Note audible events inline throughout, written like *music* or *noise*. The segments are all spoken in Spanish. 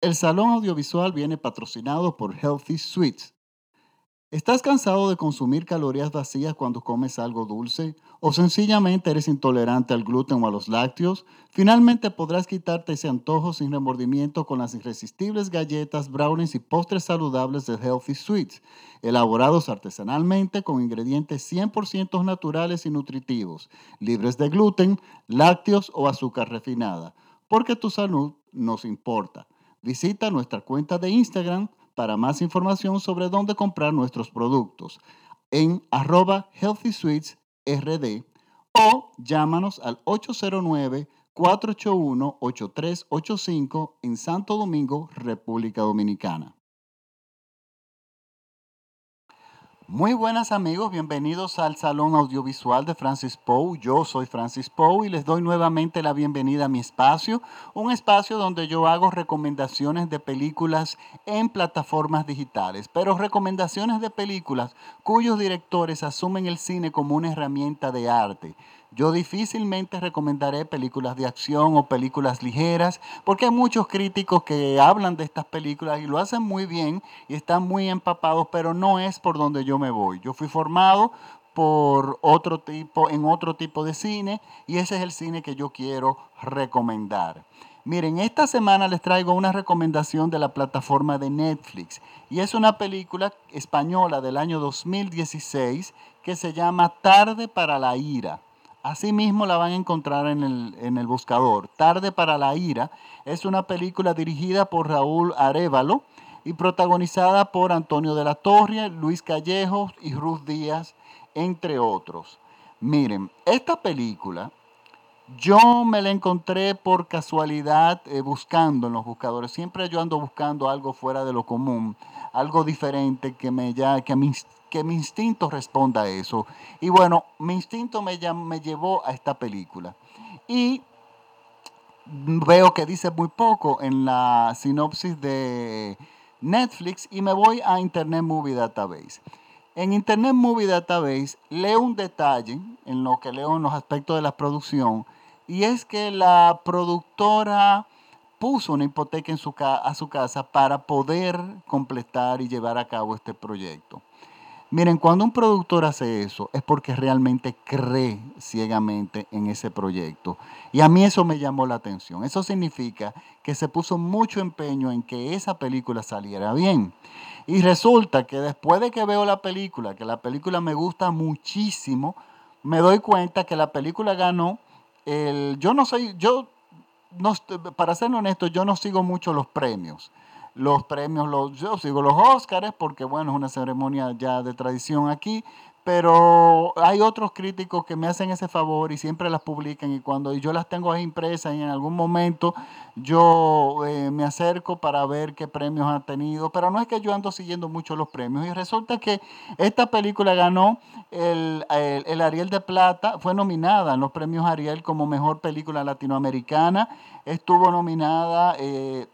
El salón audiovisual viene patrocinado por Healthy Sweets. ¿Estás cansado de consumir calorías vacías cuando comes algo dulce? ¿O sencillamente eres intolerante al gluten o a los lácteos? Finalmente podrás quitarte ese antojo sin remordimiento con las irresistibles galletas, brownies y postres saludables de Healthy Sweets, elaborados artesanalmente con ingredientes 100% naturales y nutritivos, libres de gluten, lácteos o azúcar refinada, porque tu salud nos importa. Visita nuestra cuenta de Instagram para más información sobre dónde comprar nuestros productos en arroba healthysweetsrd o llámanos al 809-481-8385 en Santo Domingo, República Dominicana. Muy buenas amigos, bienvenidos al Salón Audiovisual de Francis Poe. Yo soy Francis Poe y les doy nuevamente la bienvenida a mi espacio, un espacio donde yo hago recomendaciones de películas en plataformas digitales, pero recomendaciones de películas cuyos directores asumen el cine como una herramienta de arte yo difícilmente recomendaré películas de acción o películas ligeras, porque hay muchos críticos que hablan de estas películas y lo hacen muy bien y están muy empapados, pero no es por donde yo me voy. Yo fui formado por otro tipo, en otro tipo de cine y ese es el cine que yo quiero recomendar. Miren, esta semana les traigo una recomendación de la plataforma de Netflix y es una película española del año 2016 que se llama Tarde para la Ira. Asimismo la van a encontrar en el, buscador. Tarde para la ira es una película dirigida por Raúl Arevalo y protagonizada por Antonio de la Torre, Luis Callejo y Ruth Díaz, entre otros. Miren, esta película yo me la encontré por casualidad eh, buscando en los buscadores. Siempre yo ando buscando algo fuera de lo común, algo diferente que me, ya, que me que mi instinto responda a eso. Y bueno, mi instinto me, me llevó a esta película. Y veo que dice muy poco en la sinopsis de Netflix y me voy a Internet Movie Database. En Internet Movie Database leo un detalle en lo que leo en los aspectos de la producción y es que la productora puso una hipoteca en su a su casa para poder completar y llevar a cabo este proyecto. Miren, cuando un productor hace eso es porque realmente cree ciegamente en ese proyecto. Y a mí eso me llamó la atención. Eso significa que se puso mucho empeño en que esa película saliera bien. Y resulta que después de que veo la película, que la película me gusta muchísimo, me doy cuenta que la película ganó el... Yo no soy, yo, no, para ser honesto, yo no sigo mucho los premios los premios, los, yo sigo los Óscares porque bueno, es una ceremonia ya de tradición aquí, pero hay otros críticos que me hacen ese favor y siempre las publican y cuando yo las tengo ahí impresas y en algún momento yo eh, me acerco para ver qué premios han tenido, pero no es que yo ando siguiendo mucho los premios y resulta que esta película ganó el, el, Ariel de Plata, fue nominada en los premios Ariel como mejor película latinoamericana, estuvo nominada... Eh,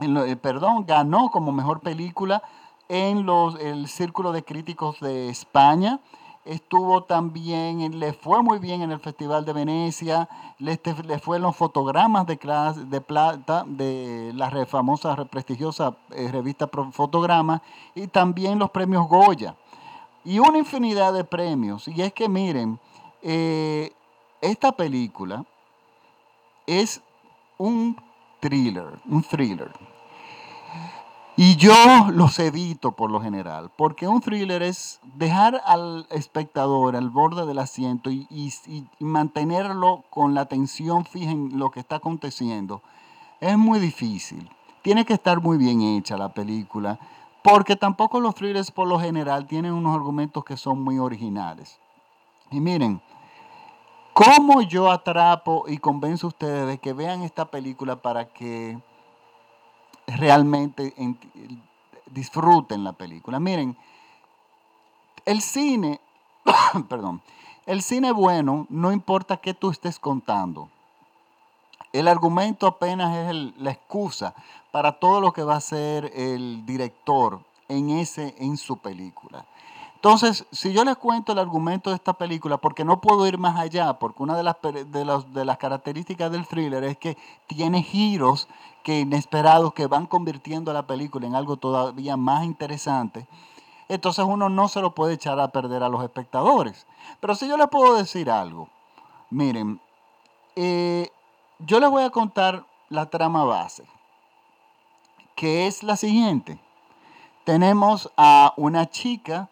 eh, perdón, ganó como mejor película en los, el Círculo de Críticos de España. Estuvo también, le fue muy bien en el Festival de Venecia, le, le fue los fotogramas de, clase, de plata de la famosa, prestigiosa eh, revista Fotograma y también los premios Goya. Y una infinidad de premios. Y es que miren, eh, esta película es un thriller, un thriller. Y yo los evito por lo general, porque un thriller es dejar al espectador al borde del asiento y, mantenerlo con la atención fija en lo que está aconteciendo. Es muy difícil. Tiene que estar muy bien hecha la película, porque tampoco los thrillers por lo general tienen unos argumentos que son muy originales. Y miren, ¿cómo yo atrapo y convenzo a ustedes de que vean esta película para que realmente disfruten la película. Miren, el cine, *coughs* perdón, el cine bueno no importa qué tú estés contando. El argumento apenas es la excusa para todo lo que va a hacer el director en, ese, en su película. Entonces, si yo les cuento el argumento de esta película, porque no puedo ir más allá, porque una de las, de, características del thriller es que tiene giros que inesperados que van convirtiendo la película en algo todavía más interesante, entonces uno no se lo puede echar a perder a los espectadores. Pero si yo les puedo decir algo, miren, eh, yo les voy a contar la trama base, que es la siguiente. Tenemos a una chica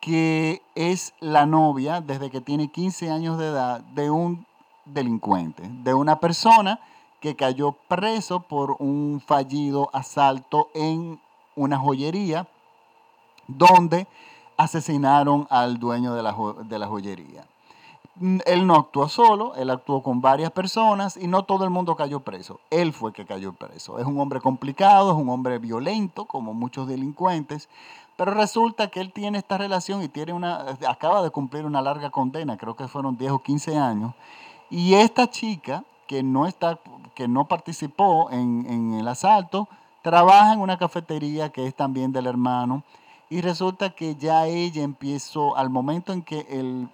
que es la novia desde que tiene 15 años de edad de un delincuente, de una persona que cayó preso por un fallido asalto en una joyería donde asesinaron al dueño de la, de la joyería. Él no actuó solo, él actuó con varias personas y no todo el mundo cayó preso. Él fue que cayó preso. Es un hombre complicado, es un hombre violento, como muchos delincuentes, pero resulta que él tiene esta relación y tiene una, acaba de cumplir una larga condena, creo que fueron 10 o 15 años, y esta chica que no, está, que no participó en, en el asalto, trabaja en una cafetería que es también del hermano, y resulta que ya ella empezó, al momento en que el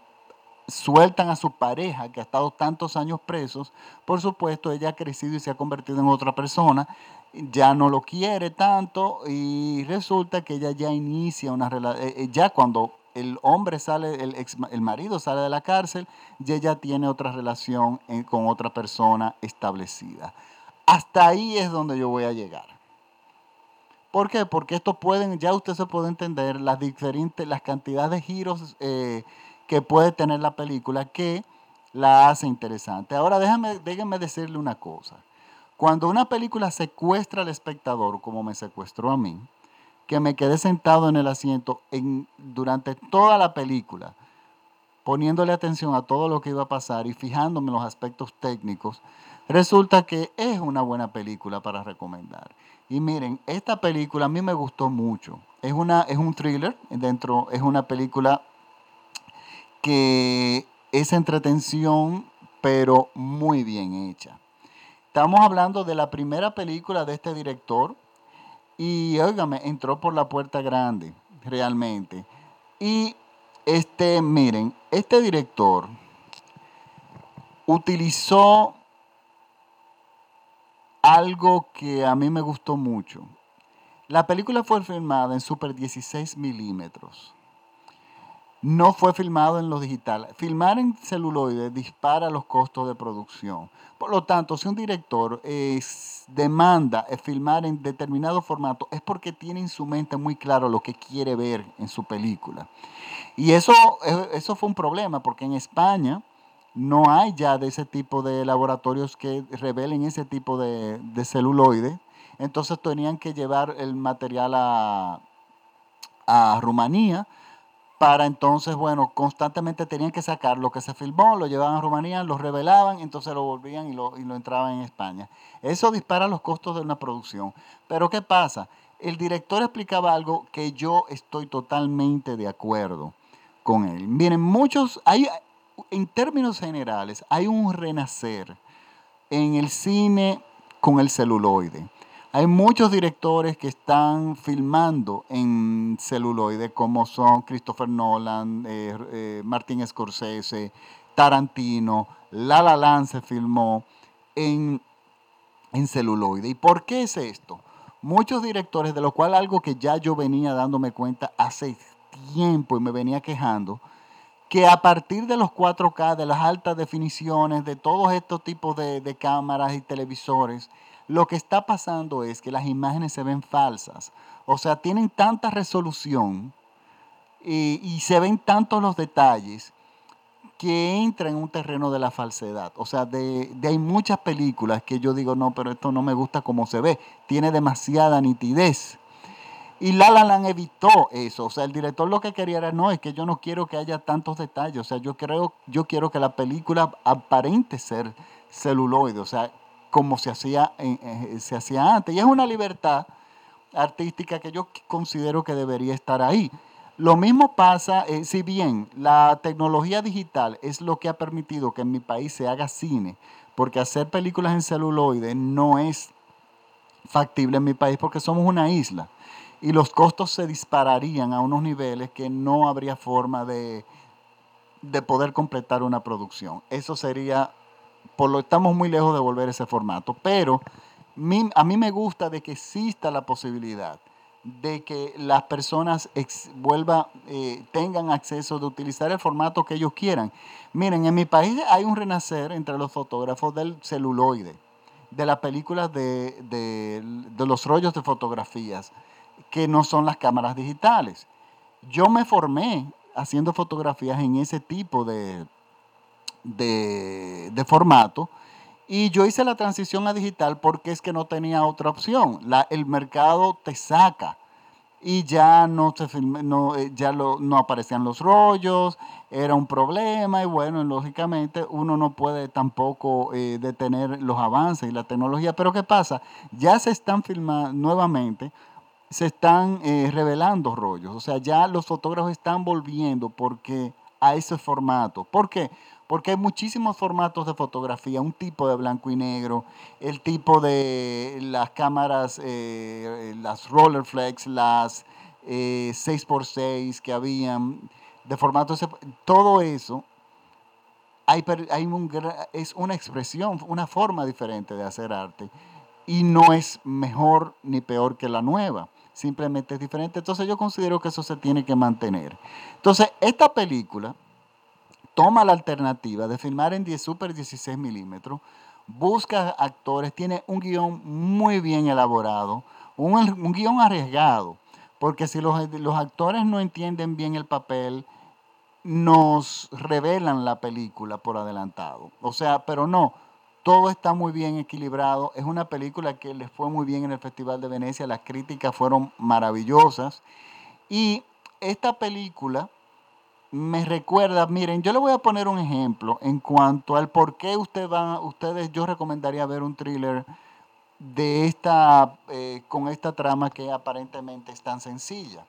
sueltan a su pareja que ha estado tantos años presos, por supuesto ella ha crecido y se ha convertido en otra persona, ya no lo quiere tanto y resulta que ella ya inicia una relación, eh, eh, ya cuando el hombre sale, el, el marido sale de la cárcel, ya ella tiene otra relación eh, con otra persona establecida. Hasta ahí es donde yo voy a llegar. ¿Por qué? Porque esto pueden, ya usted se puede entender las diferentes, las cantidades de giros que puede tener la película que la hace interesante. Ahora déjame, déjenme decirle una cosa. Cuando una película secuestra al espectador, como me secuestró a mí, que me quedé sentado en el asiento en, durante toda la película, poniéndole atención a todo lo que iba a pasar y fijándome en los aspectos técnicos, resulta que es una buena película para recomendar. Y miren, esta película a mí me gustó mucho. Es, una, es un thriller, dentro es una película que es entretención, pero muy bien hecha. Estamos hablando de la primera película de este director y, óigame, entró por la puerta grande, realmente. Y, este, miren, este director utilizó algo que a mí me gustó mucho. La película fue filmada en Super 16 milímetros no fue filmado en lo digital. Filmar en celuloide dispara los costos de producción. Por lo tanto, si un director demanda filmar en determinado formato, es porque tiene en su mente muy claro lo que quiere ver en su película. Y eso, eso fue un problema, porque en España no hay ya de ese tipo de laboratorios que revelen ese tipo de, de celuloide. Entonces tenían que llevar el material a Rumanía para entonces, bueno, constantemente tenían que sacar lo que se filmó, lo llevaban a Rumanía, lo revelaban, entonces lo volvían y lo, entraban en España. Eso dispara los costos de una producción. Pero ¿qué pasa? El director explicaba algo que yo estoy totalmente de acuerdo con él. Miren, muchos, hay, en términos generales, hay un renacer en el cine con el celuloide. Hay muchos directores que están filmando en celuloide, como son Christopher Nolan, eh, eh, Martin Scorsese, Tarantino, La La Land filmó en, en celuloide. ¿Y por qué es esto? Muchos directores, de lo cual algo que ya yo venía dándome cuenta hace tiempo y me venía quejando, que a partir de los 4K, de las altas definiciones, de todos estos tipos de, de cámaras y televisores, lo que está pasando es que las imágenes se ven falsas. O sea, tienen tanta resolución y, se ven tantos los detalles que entra en un terreno de la falsedad. O sea, de, hay muchas películas que yo digo, no, pero esto no me gusta como se ve. Tiene demasiada nitidez. Y La evitó eso. O sea, el director lo que quería era, no, es que yo no quiero que haya tantos detalles. O sea, yo, creo, yo quiero que la película aparente ser celuloide. O sea, como se hacía, se hacía antes. Y es una libertad artística que yo considero que debería estar ahí. Lo mismo pasa, eh, si bien la tecnología digital es lo que ha permitido que en mi país se haga cine, porque hacer películas en celuloide no es factible en mi país porque somos una isla y los costos se dispararían a unos niveles que no habría forma de, de poder completar una producción. Eso sería por lo estamos muy lejos de volver ese formato. Pero a mí me gusta de que exista la posibilidad de que las personas vuelva, eh, tengan acceso de utilizar el formato que ellos quieran. Miren, en mi país hay un renacer entre los fotógrafos del celuloide, de las películas de, de los rollos de fotografías, que no son las cámaras digitales. Yo me formé haciendo fotografías en ese tipo de, de, formato. Y yo hice la transición a digital porque es que no tenía otra opción. La, el mercado te saca y ya no se no, eh, ya no aparecían los rollos, era un problema y bueno, lógicamente uno no puede tampoco eh, detener los avances y la tecnología. Pero ¿qué pasa? Ya se están filmando nuevamente, se están eh, revelando rollos, o sea, ya los fotógrafos están volviendo porque a ese formato. ¿Por qué? Hay muchísimos formatos de fotografía, un tipo de blanco y negro, el tipo de las cámaras, eh, las Rollerflex, las 6x6 eh, que habían, de formato, todo eso hay, hay es una expresión, una forma diferente de hacer arte y no es mejor ni peor que la nueva, simplemente es diferente. Entonces yo considero que eso se tiene que mantener. Entonces, esta película toma la alternativa de filmar en 10 super 16 milímetros, busca actores, tiene un guion muy bien elaborado, un, guion arriesgado, porque si los actores no entienden bien el papel, nos revelan la película por adelantado. O sea, pero no, todo está muy bien equilibrado. Es una película que les fue muy bien en el Festival de Venecia, las críticas fueron maravillosas. Y esta película me recuerda, miren, yo le voy a poner un ejemplo en cuanto al por qué usted van, ustedes, yo recomendaría ver un thriller de esta, eh, con esta trama que aparentemente es tan sencilla.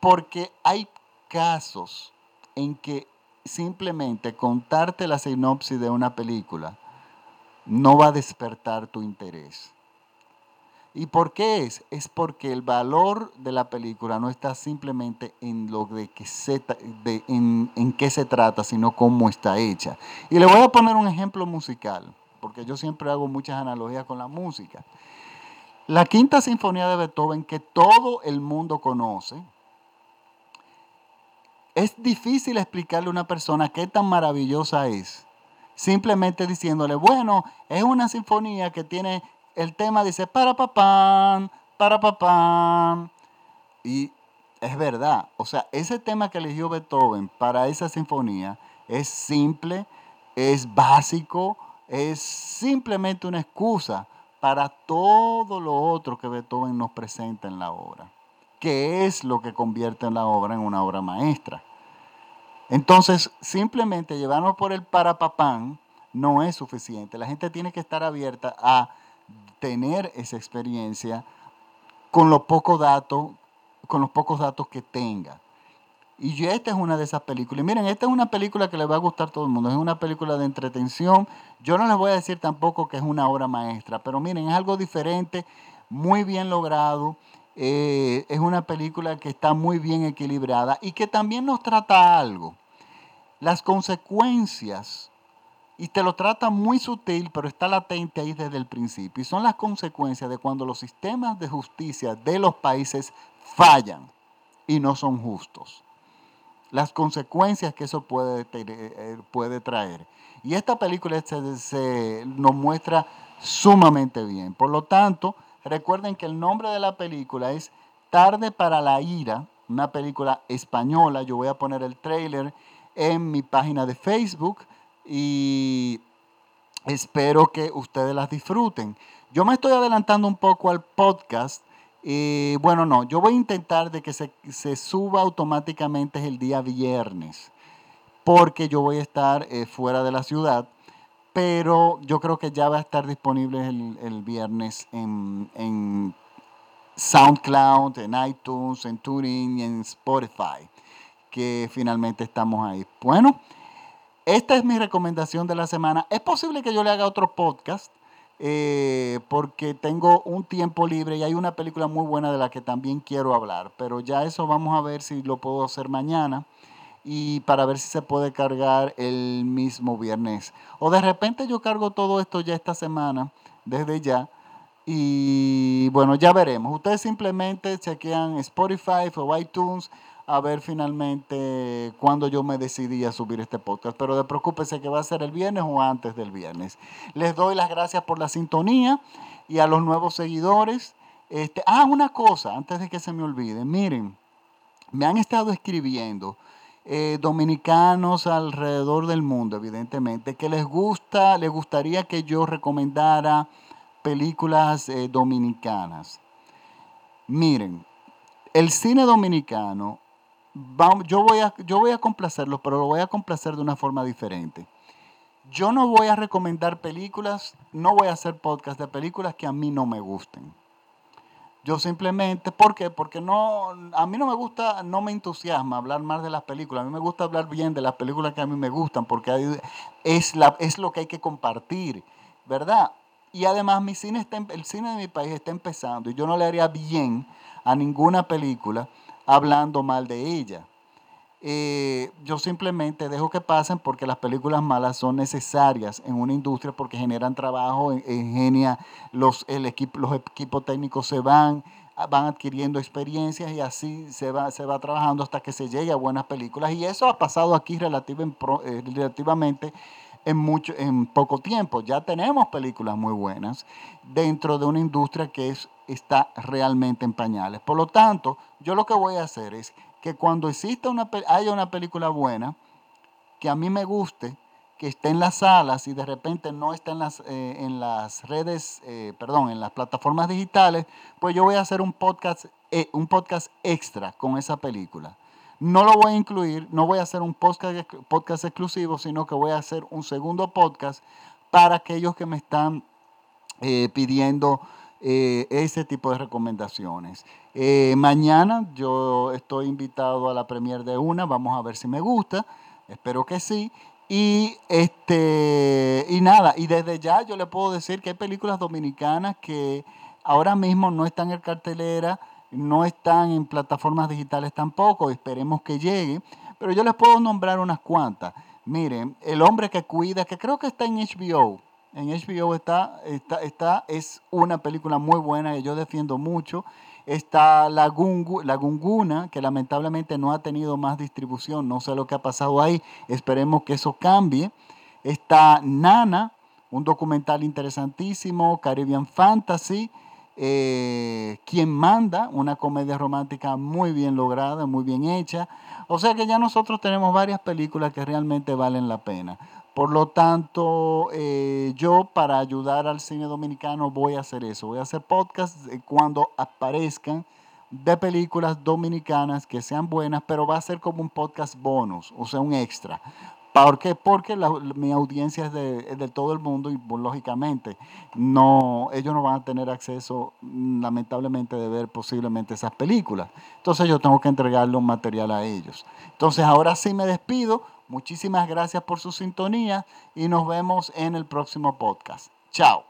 Porque hay casos en que simplemente contarte la sinopsis de una película no va a despertar tu interés. ¿Y por qué es? Es porque el valor de la película no está simplemente en lo de que se, qué se trata, sino cómo está hecha. Y le voy a poner un ejemplo musical, porque yo siempre hago muchas analogías con la música. La quinta sinfonía de Beethoven, que todo el mundo conoce, es difícil explicarle a una persona qué tan maravillosa es. Simplemente diciéndole, bueno, es una sinfonía que tiene el tema dice para papá, para papá. Y es verdad, o sea, ese tema que eligió Beethoven para esa sinfonía es simple, es básico, es simplemente una excusa para todo lo otro que Beethoven nos presenta en la obra, que es lo que convierte en la obra en una obra maestra. Entonces, simplemente llevarnos por el para papán no es suficiente. La gente tiene que estar abierta a tener esa experiencia con los pocos datos, con los pocos datos que tenga. Y esta es una de esas películas. Y miren, esta es una película que le va a gustar a todo el mundo. Es una película de entretención. Yo no les voy a decir tampoco que es una obra maestra, pero miren, es algo diferente, muy bien logrado. Eh, es una película que está muy bien equilibrada y que también nos trata algo. Las consecuencias y te lo trata muy sutil, pero está latente ahí desde el principio. Y son las consecuencias de cuando los sistemas de justicia de los países fallan y no son justos. Las consecuencias que eso puede, eh, puede traer. Y esta película se, nos muestra sumamente bien. Por lo tanto, recuerden que el nombre de la película es Tarde para la Ira, una película española. Yo voy a poner el trailer en mi página de Facebook y espero que ustedes las disfruten. Yo me estoy adelantando un poco al podcast. y bueno, no, yo voy a intentar de que se, suba automáticamente el día viernes, porque yo voy a estar eh, fuera de la ciudad, pero yo creo que ya va a estar disponible el, viernes en, en SoundCloud, en iTunes, en TuneIn y en Spotify, que finalmente estamos ahí. Bueno, esta es mi recomendación de la semana. Es posible que yo le haga otro podcast eh, porque tengo un tiempo libre y hay una película muy buena de la que también quiero hablar, pero ya eso vamos a ver si lo puedo hacer mañana y para ver si se puede cargar el mismo viernes. O de repente yo cargo todo esto ya esta semana desde ya. Y bueno, ya veremos. Ustedes simplemente chequean Spotify o iTunes a ver finalmente cuándo yo me decidí a subir este podcast. Pero de preocúpese que va a ser el viernes o antes del viernes. Les doy las gracias por la sintonía y a los nuevos seguidores. Este, ah, una cosa, antes de que se me olvide. Miren, me han estado escribiendo eh, dominicanos alrededor del mundo, evidentemente, que les gusta, les gustaría que yo recomendara películas eh, dominicanas. Miren, el cine dominicano, yo, voy a, yo voy a complacerlo, pero lo voy a complacer de una forma diferente. Yo no voy a recomendar películas, no voy a hacer podcast de películas que a mí no me gusten. Yo simplemente, ¿por qué? Porque no, a mí no me gusta, no me entusiasma hablar más de las películas. A mí me gusta hablar bien de las películas que a mí me gustan, porque es, la, es lo que hay que compartir, ¿verdad? Y además mi cine está, el cine de mi país está empezando y yo no le haría bien a ninguna película hablando mal de ella. Eh, yo simplemente dejo que pasen porque las películas malas son necesarias en una industria porque generan trabajo, ingenia, los, el equipo, los equipos técnicos se van, van adquiriendo experiencias y así se va, se va trabajando hasta que se llegue a buenas películas. Y eso ha pasado aquí eh, relativamente en, mucho, en poco tiempo. Ya tenemos películas muy buenas dentro de una industria que es, está realmente en pañales. Por lo tanto, yo lo que voy a hacer es que cuando exista una, haya una película buena, que a mí me guste, que esté en las salas y de repente no está en las, eh, en las redes, eh, perdón, en las plataformas digitales, pues yo voy a hacer un podcast, eh, un podcast extra con esa película. No lo voy a incluir, no voy a hacer un podcast, exclusivo, sino que voy a hacer un segundo podcast para aquellos que me están eh, pidiendo eh, ese tipo de recomendaciones. Eh, mañana yo estoy invitado a la premier de una, vamos a ver si me gusta, espero que sí. Y este y nada, y desde ya yo le puedo decir que hay películas dominicanas que ahora mismo no están en cartelera no están en plataformas digitales tampoco, esperemos que llegue, pero yo les puedo nombrar unas cuantas. Miren, El hombre que cuida, que creo que está en HBO. En HBO está, está, está es una película muy buena que yo defiendo mucho. Está La, La Gunguna, que lamentablemente no ha tenido más distribución, no sé lo que ha pasado ahí, esperemos que eso cambie. Está Nana, un documental interesantísimo, Caribbean Fantasy, eh, Quien manda, una comedia romántica muy bien lograda, muy bien hecha. O sea que ya nosotros tenemos varias películas que realmente valen la pena. Por lo tanto, eh, yo para ayudar al cine dominicano voy a hacer eso. Voy a hacer podcasts cuando aparezcan de películas dominicanas que sean buenas, pero va a ser como un podcast bonus, o sea, un extra. ¿Por qué? Porque mi audiencia es de, todo el mundo y pues, lógicamente no, ellos no van a tener acceso mm, lamentablemente de ver posiblemente esas películas. Entonces yo tengo que entregarle un material a ellos. Entonces ahora sí me despido. Muchísimas gracias por su sintonía y nos vemos en el próximo podcast. Chao.